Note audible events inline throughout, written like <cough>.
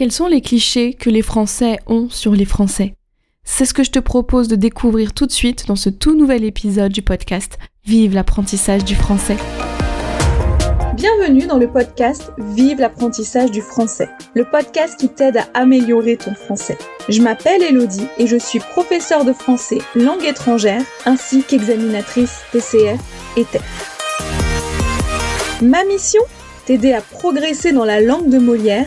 Quels sont les clichés que les Français ont sur les Français? C'est ce que je te propose de découvrir tout de suite dans ce tout nouvel épisode du podcast Vive l'apprentissage du français. Bienvenue dans le podcast Vive l'apprentissage du français, le podcast qui t'aide à améliorer ton français. Je m'appelle Elodie et je suis professeure de français langue étrangère ainsi qu'examinatrice TCF et TEF. Ma mission? T'aider à progresser dans la langue de Molière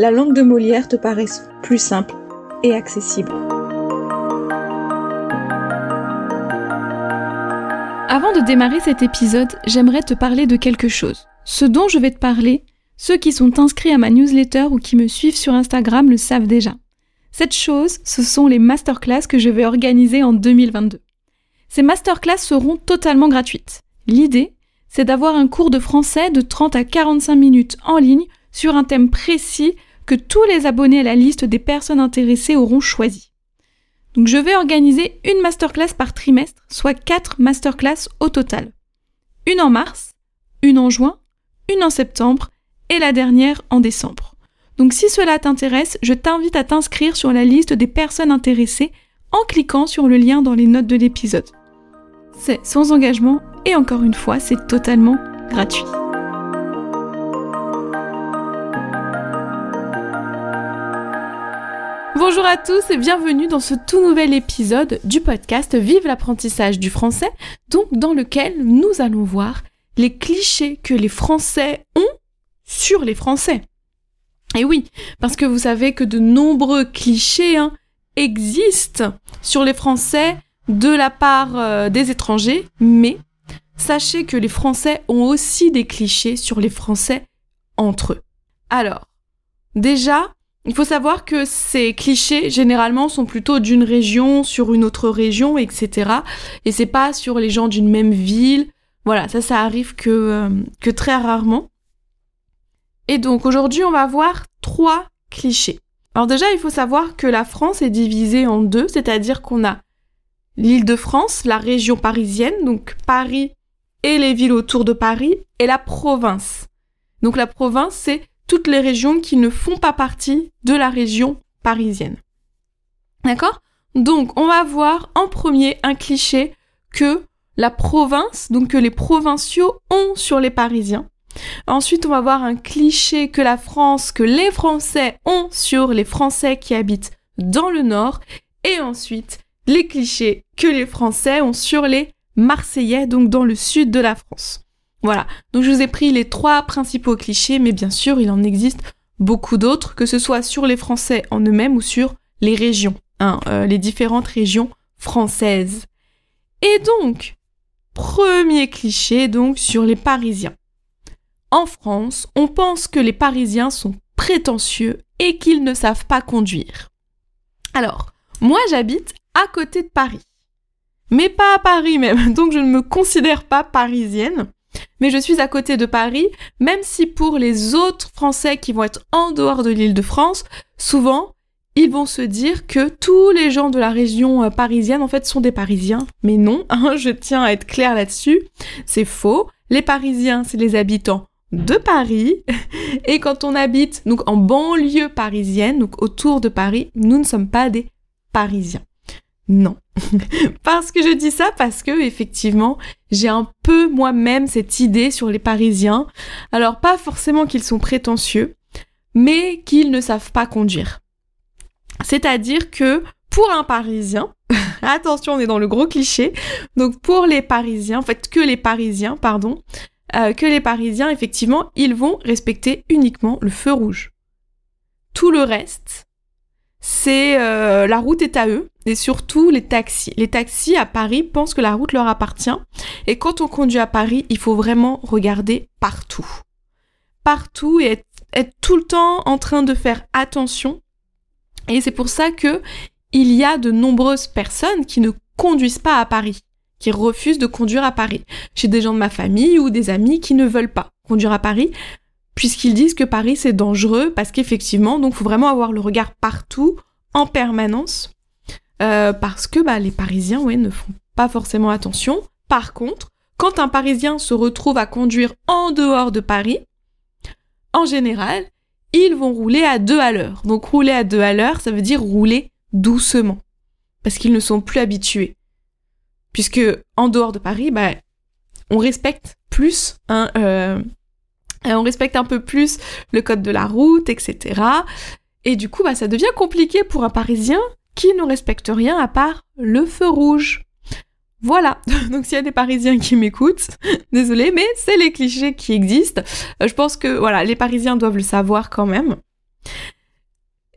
la langue de Molière te paraisse plus simple et accessible. Avant de démarrer cet épisode, j'aimerais te parler de quelque chose. Ce dont je vais te parler, ceux qui sont inscrits à ma newsletter ou qui me suivent sur Instagram le savent déjà. Cette chose, ce sont les masterclass que je vais organiser en 2022. Ces masterclass seront totalement gratuites. L'idée, c'est d'avoir un cours de français de 30 à 45 minutes en ligne sur un thème précis que tous les abonnés à la liste des personnes intéressées auront choisi. Donc je vais organiser une masterclass par trimestre, soit 4 masterclass au total. Une en mars, une en juin, une en septembre et la dernière en décembre. Donc si cela t'intéresse, je t'invite à t'inscrire sur la liste des personnes intéressées en cliquant sur le lien dans les notes de l'épisode. C'est sans engagement et encore une fois, c'est totalement gratuit. Bonjour à tous et bienvenue dans ce tout nouvel épisode du podcast Vive l'apprentissage du français, donc dans lequel nous allons voir les clichés que les Français ont sur les Français. Et oui, parce que vous savez que de nombreux clichés hein, existent sur les Français de la part euh, des étrangers, mais sachez que les Français ont aussi des clichés sur les Français entre eux. Alors, déjà, il faut savoir que ces clichés, généralement, sont plutôt d'une région sur une autre région, etc. Et c'est pas sur les gens d'une même ville. Voilà, ça, ça arrive que, euh, que très rarement. Et donc, aujourd'hui, on va voir trois clichés. Alors déjà, il faut savoir que la France est divisée en deux, c'est-à-dire qu'on a l'île de France, la région parisienne, donc Paris et les villes autour de Paris, et la province. Donc la province, c'est toutes les régions qui ne font pas partie de la région parisienne. D'accord? Donc, on va voir en premier un cliché que la province, donc que les provinciaux ont sur les Parisiens. Ensuite, on va voir un cliché que la France, que les Français ont sur les Français qui habitent dans le Nord. Et ensuite, les clichés que les Français ont sur les Marseillais, donc dans le sud de la France. Voilà, donc je vous ai pris les trois principaux clichés, mais bien sûr, il en existe beaucoup d'autres, que ce soit sur les Français en eux-mêmes ou sur les régions, hein, euh, les différentes régions françaises. Et donc, premier cliché donc sur les Parisiens. En France, on pense que les Parisiens sont prétentieux et qu'ils ne savent pas conduire. Alors, moi j'habite à côté de Paris. Mais pas à Paris même, <laughs> donc je ne me considère pas parisienne mais je suis à côté de Paris, même si pour les autres Français qui vont être en dehors de l'île de France, souvent, ils vont se dire que tous les gens de la région euh, parisienne, en fait, sont des Parisiens. Mais non, <laughs> hein, je tiens à être clair là-dessus, c'est faux. Les Parisiens, c'est les habitants de Paris. <laughs> Et quand on habite donc en banlieue parisienne, donc autour de Paris, nous ne sommes pas des Parisiens. Non. <laughs> parce que je dis ça parce que effectivement, j'ai un peu moi-même cette idée sur les Parisiens. Alors pas forcément qu'ils sont prétentieux, mais qu'ils ne savent pas conduire. C'est-à-dire que pour un Parisien, <laughs> attention, on est dans le gros cliché. Donc pour les Parisiens, en fait que les Parisiens, pardon, euh, que les Parisiens, effectivement, ils vont respecter uniquement le feu rouge. Tout le reste, c'est euh, la route est à eux et surtout les taxis. Les taxis à Paris pensent que la route leur appartient et quand on conduit à Paris, il faut vraiment regarder partout. Partout et être être tout le temps en train de faire attention. Et c'est pour ça que il y a de nombreuses personnes qui ne conduisent pas à Paris, qui refusent de conduire à Paris. J'ai des gens de ma famille ou des amis qui ne veulent pas conduire à Paris puisqu'ils disent que Paris c'est dangereux parce qu'effectivement, donc faut vraiment avoir le regard partout, en permanence, euh, parce que bah, les Parisiens, ouais, ne font pas forcément attention. Par contre, quand un Parisien se retrouve à conduire en dehors de Paris, en général, ils vont rouler à deux à l'heure. Donc rouler à deux à l'heure, ça veut dire rouler doucement, parce qu'ils ne sont plus habitués. Puisque en dehors de Paris, bah, on respecte plus, hein, euh, on respecte un peu plus le code de la route, etc. Et du coup, bah, ça devient compliqué pour un Parisien qui ne respecte rien à part le feu rouge. Voilà, <laughs> donc s'il y a des Parisiens qui m'écoutent, <laughs> désolé, mais c'est les clichés qui existent. Euh, je pense que voilà, les Parisiens doivent le savoir quand même.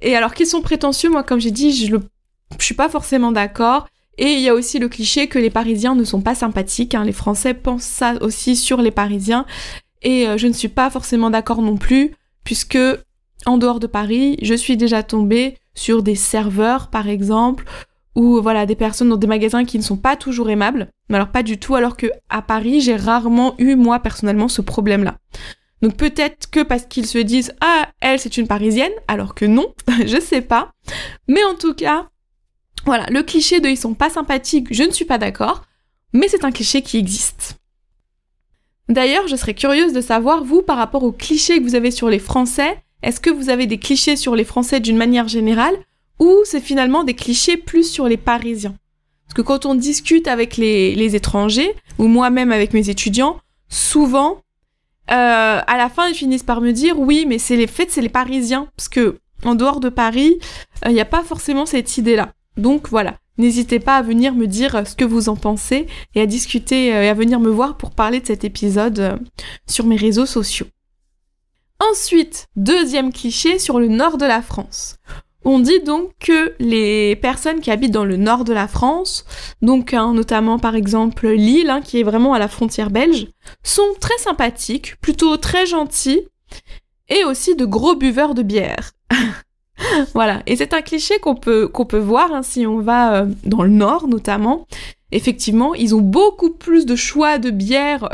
Et alors qu'ils sont prétentieux, moi comme j'ai dit, je, ne suis pas forcément d'accord. Et il y a aussi le cliché que les Parisiens ne sont pas sympathiques. Hein. Les Français pensent ça aussi sur les Parisiens. Et euh, je ne suis pas forcément d'accord non plus, puisque en dehors de Paris, je suis déjà tombée sur des serveurs, par exemple, ou voilà des personnes dans des magasins qui ne sont pas toujours aimables. Mais alors pas du tout, alors que à Paris, j'ai rarement eu moi personnellement ce problème-là. Donc peut-être que parce qu'ils se disent ah elle c'est une parisienne, alors que non, <laughs> je sais pas. Mais en tout cas, voilà le cliché de ils sont pas sympathiques, je ne suis pas d'accord, mais c'est un cliché qui existe. D'ailleurs, je serais curieuse de savoir vous par rapport aux clichés que vous avez sur les Français, est-ce que vous avez des clichés sur les Français d'une manière générale ou c'est finalement des clichés plus sur les Parisiens? Parce que quand on discute avec les, étrangers, ou moi-même avec mes étudiants, souvent, euh, à la fin, ils finissent par me dire oui, mais c'est les faits, c'est les Parisiens. Parce que en dehors de Paris, euh, il n'y a pas forcément cette idée-là. Donc voilà, n'hésitez pas à venir me dire ce que vous en pensez et à discuter euh, et à venir me voir pour parler de cet épisode sur mes réseaux sociaux. Ensuite, deuxième cliché sur le nord de la France. On dit donc que les personnes qui habitent dans le nord de la France, donc hein, notamment par exemple Lille, hein, qui est vraiment à la frontière belge, sont très sympathiques, plutôt très gentils, et aussi de gros buveurs de bière. <laughs> <laughs> voilà, et c'est un cliché qu'on peut, qu'on peut voir hein, si on va euh, dans le nord notamment. Effectivement, ils ont beaucoup plus de choix de bière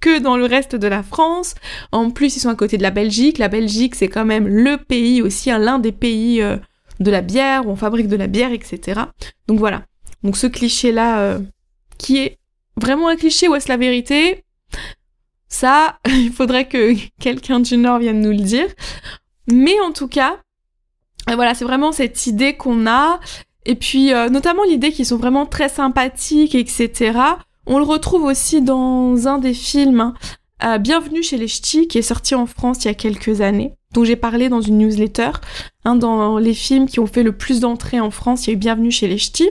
que dans le reste de la France. En plus, ils sont à côté de la Belgique. La Belgique, c'est quand même le pays aussi, l'un des pays euh, de la bière, où on fabrique de la bière, etc. Donc voilà. Donc ce cliché-là, euh, qui est vraiment un cliché ou est-ce la vérité? Ça, <laughs> il faudrait que <laughs> quelqu'un du Nord vienne nous le dire. Mais en tout cas, euh, voilà, c'est vraiment cette idée qu'on a. Et puis, notamment l'idée qu'ils sont vraiment très sympathiques, etc. On le retrouve aussi dans un des films euh, Bienvenue chez les Ch'tis qui est sorti en France il y a quelques années, dont j'ai parlé dans une newsletter. Hein, dans les films qui ont fait le plus d'entrées en France, il y a eu Bienvenue chez les Ch'tis.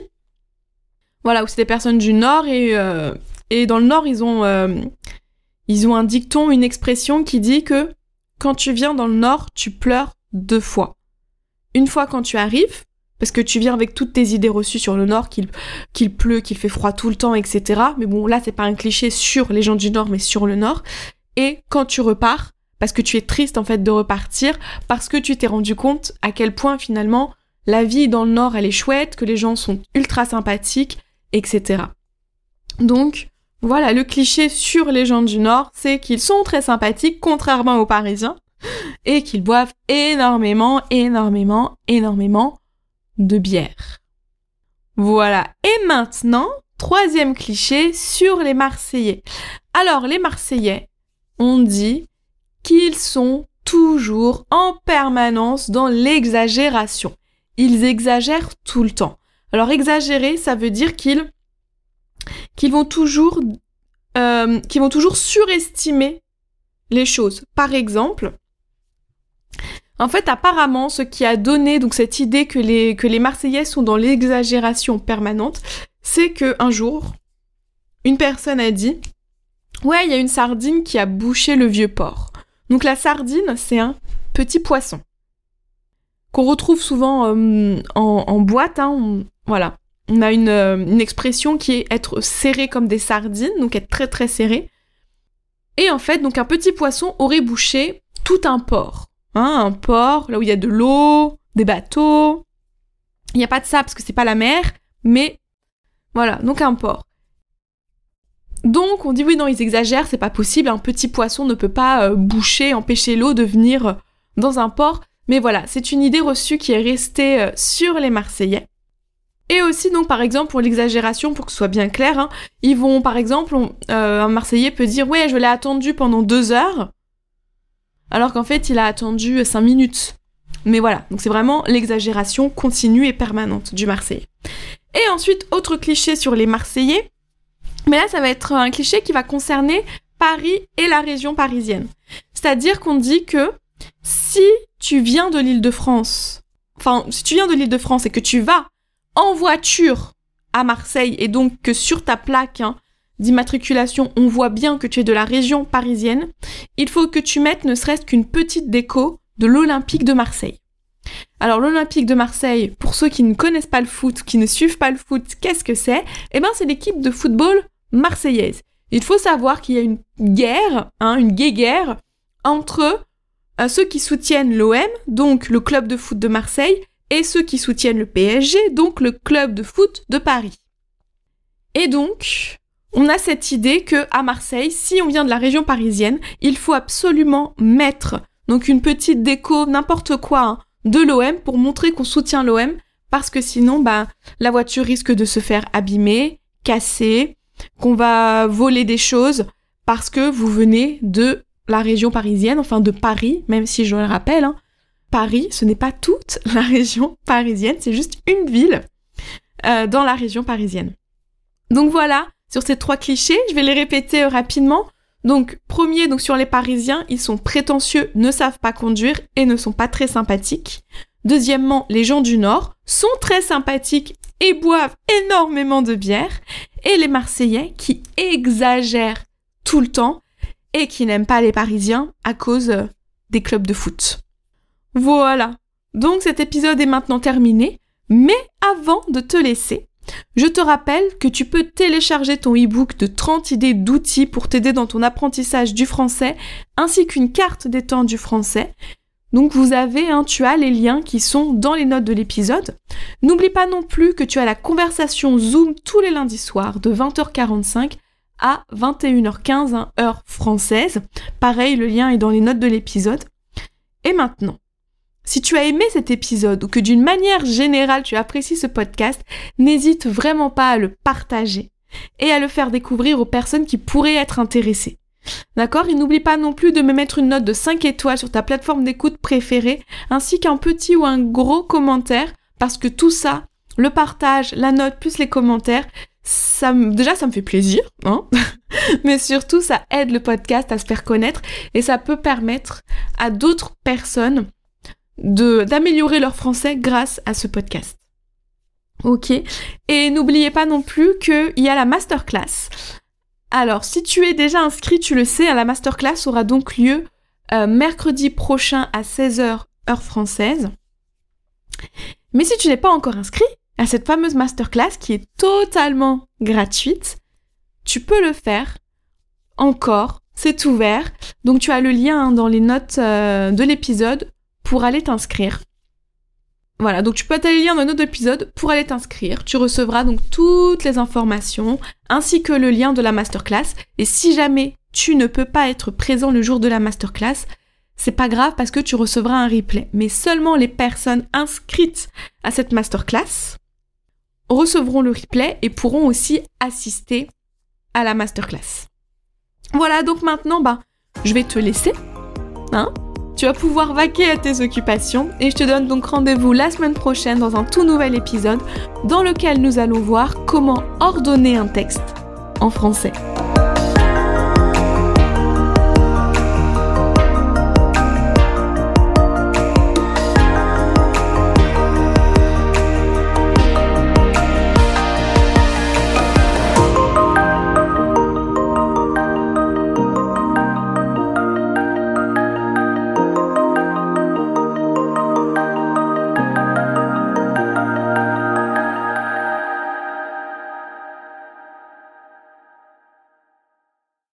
Voilà, où c'est des personnes du Nord et, euh, et dans le Nord, ils ont, euh, ils ont un dicton, une expression qui dit que quand tu viens dans le Nord, tu pleures deux fois. Une fois quand tu arrives, parce que tu viens avec toutes tes idées reçues sur le Nord, qu'il pleut, qu'il fait froid tout le temps, etc. Mais bon, là, c'est pas un cliché sur les gens du Nord, mais sur le Nord. Et quand tu repars, parce que tu es triste en fait de repartir, parce que tu t'es rendu compte à quel point finalement la vie dans le Nord, elle est chouette, que les gens sont ultra sympathiques, etc. Donc, voilà, le cliché sur les gens du Nord, c'est qu'ils sont très sympathiques, contrairement aux Parisiens, et qu'ils boivent énormément, énormément, énormément de bière. Voilà. Et maintenant, troisième cliché sur les Marseillais. Alors, les Marseillais, on dit qu'ils sont toujours en permanence dans l'exagération. Ils exagèrent tout le temps. Alors, exagérer, ça veut dire qu'ils qu'ils vont toujours euh, vont toujours surestimer les choses. Par exemple, en fait, apparemment, ce qui a donné donc cette idée que les, que Marseillais sont dans l'exagération permanente, c'est que un jour, une personne a dit Ouais, il y a une sardine qui a bouché le vieux port. Donc la sardine, c'est un petit poisson qu'on retrouve souvent euh, en, boîte. Hein, voilà. On a une, euh, une, expression qui est être serré comme des sardines, donc être très très serré. Et en fait, donc un petit poisson aurait bouché tout un port. Hein, un port, là où il y a de l'eau, des bateaux. Il n'y a pas de ça parce que c'est pas la mer, mais voilà, donc un port. Donc on dit oui non ils exagèrent, c'est pas possible, un petit poisson ne peut pas euh, boucher, empêcher l'eau de venir euh, dans un port. Mais voilà, c'est une idée reçue qui est restée euh, sur les Marseillais. Et aussi donc par exemple pour l'exagération, pour que ce soit bien clair, hein, ils vont par exemple, un Marseillais peut dire ouais je l'ai attendu pendant deux heures, alors qu'en fait il a attendu cinq minutes. Mais voilà, donc c'est vraiment l'exagération continue et permanente du Marseillais. Et ensuite, autre cliché sur les Marseillais, mais là, ça va être un cliché qui va concerner Paris et la région parisienne. C'est-à-dire qu'on dit que si tu viens de l'île de France, enfin, si tu viens de l'île de France et que tu vas en voiture à Marseille et donc que sur ta plaque hein, d'immatriculation, on voit bien que tu es de la région parisienne, il faut que tu mettes ne serait-ce qu'une petite déco de l'Olympique de Marseille. Alors l'Olympique de Marseille, pour ceux qui ne connaissent pas le foot, qui ne suivent pas le foot, qu'est-ce que c'est? Eh bien c'est l'équipe de football marseillaise. Il faut savoir qu'il y a une guerre, hein, une guerre entre euh, ceux qui soutiennent l'OM, donc le club de foot de Marseille, et ceux qui soutiennent le PSG, donc le club de foot de Paris. Et donc, on a cette idée que à Marseille, si on vient de la région parisienne, il faut absolument mettre donc une petite déco, n'importe quoi, hein, de l'OM pour montrer qu'on soutient l'OM, parce que sinon, bah, la voiture risque de se faire abîmer, casser, qu'on va voler des choses, parce que vous venez de la région parisienne, enfin de Paris, même si je le rappelle, hein, Paris, ce n'est pas toute <laughs> la région parisienne, c'est juste une ville euh, dans la région parisienne. Donc voilà, sur ces trois clichés, je vais les répéter euh, rapidement. Donc, premier, donc sur les Parisiens, ils sont prétentieux, ne savent pas conduire et ne sont pas très sympathiques. Deuxièmement, les gens du Nord sont très sympathiques et boivent énormément de bière. Et les Marseillais qui exagèrent tout le temps et qui n'aiment pas les Parisiens à cause euh, des clubs de foot. Voilà. Donc cet épisode est maintenant terminé. Mais avant de te laisser, je te rappelle que tu peux télécharger ton e-book de 30 idées d'outils pour t'aider dans ton apprentissage du français, ainsi qu'une carte des temps du français. Donc vous avez, hein, tu as les liens qui sont dans les notes de l'épisode. N'oublie pas non plus que tu as la conversation Zoom tous les lundis soirs de 20h45 à 21h15 hein, heure française. Pareil, le lien est dans les notes de l'épisode. Et maintenant, si tu as aimé cet épisode ou que d'une manière générale tu apprécies ce podcast, n'hésite vraiment pas à le partager et à le faire découvrir aux personnes qui pourraient être intéressées. D'accord? Et n'oublie pas non plus de me mettre une note de 5 étoiles sur ta plateforme d'écoute préférée, ainsi qu'un petit ou un gros commentaire, parce que tout ça, le partage, la note plus les commentaires, ça déjà ça me fait plaisir, hein? <laughs> Mais surtout ça aide le podcast à se faire connaître et ça peut permettre à d'autres personnes d'améliorer leur français grâce à ce podcast. Ok. Et n'oubliez pas non plus qu'il y a la masterclass. Alors, si tu es déjà inscrit, tu le sais, la masterclass aura donc lieu euh, mercredi prochain à 16h heure française. Mais si tu n'es pas encore inscrit à cette fameuse masterclass qui est totalement gratuite, tu peux le faire encore. C'est ouvert. Donc tu as le lien dans les notes euh, de l'épisode pour aller t'inscrire. Voilà, donc tu peux aller lire dans un autre épisode pour aller t'inscrire. Tu recevras donc toutes les informations ainsi que le lien de la masterclass. Et si jamais tu ne peux pas être présent le jour de la masterclass, c'est pas grave parce que tu recevras un replay. Mais seulement les personnes inscrites à cette masterclass recevront le replay et pourront aussi assister à la masterclass. Voilà, donc maintenant, bah, je vais te laisser. Hein tu vas pouvoir vaquer à tes occupations et je te donne donc rendez-vous la semaine prochaine dans un tout nouvel épisode dans lequel nous allons voir comment ordonner un texte en français.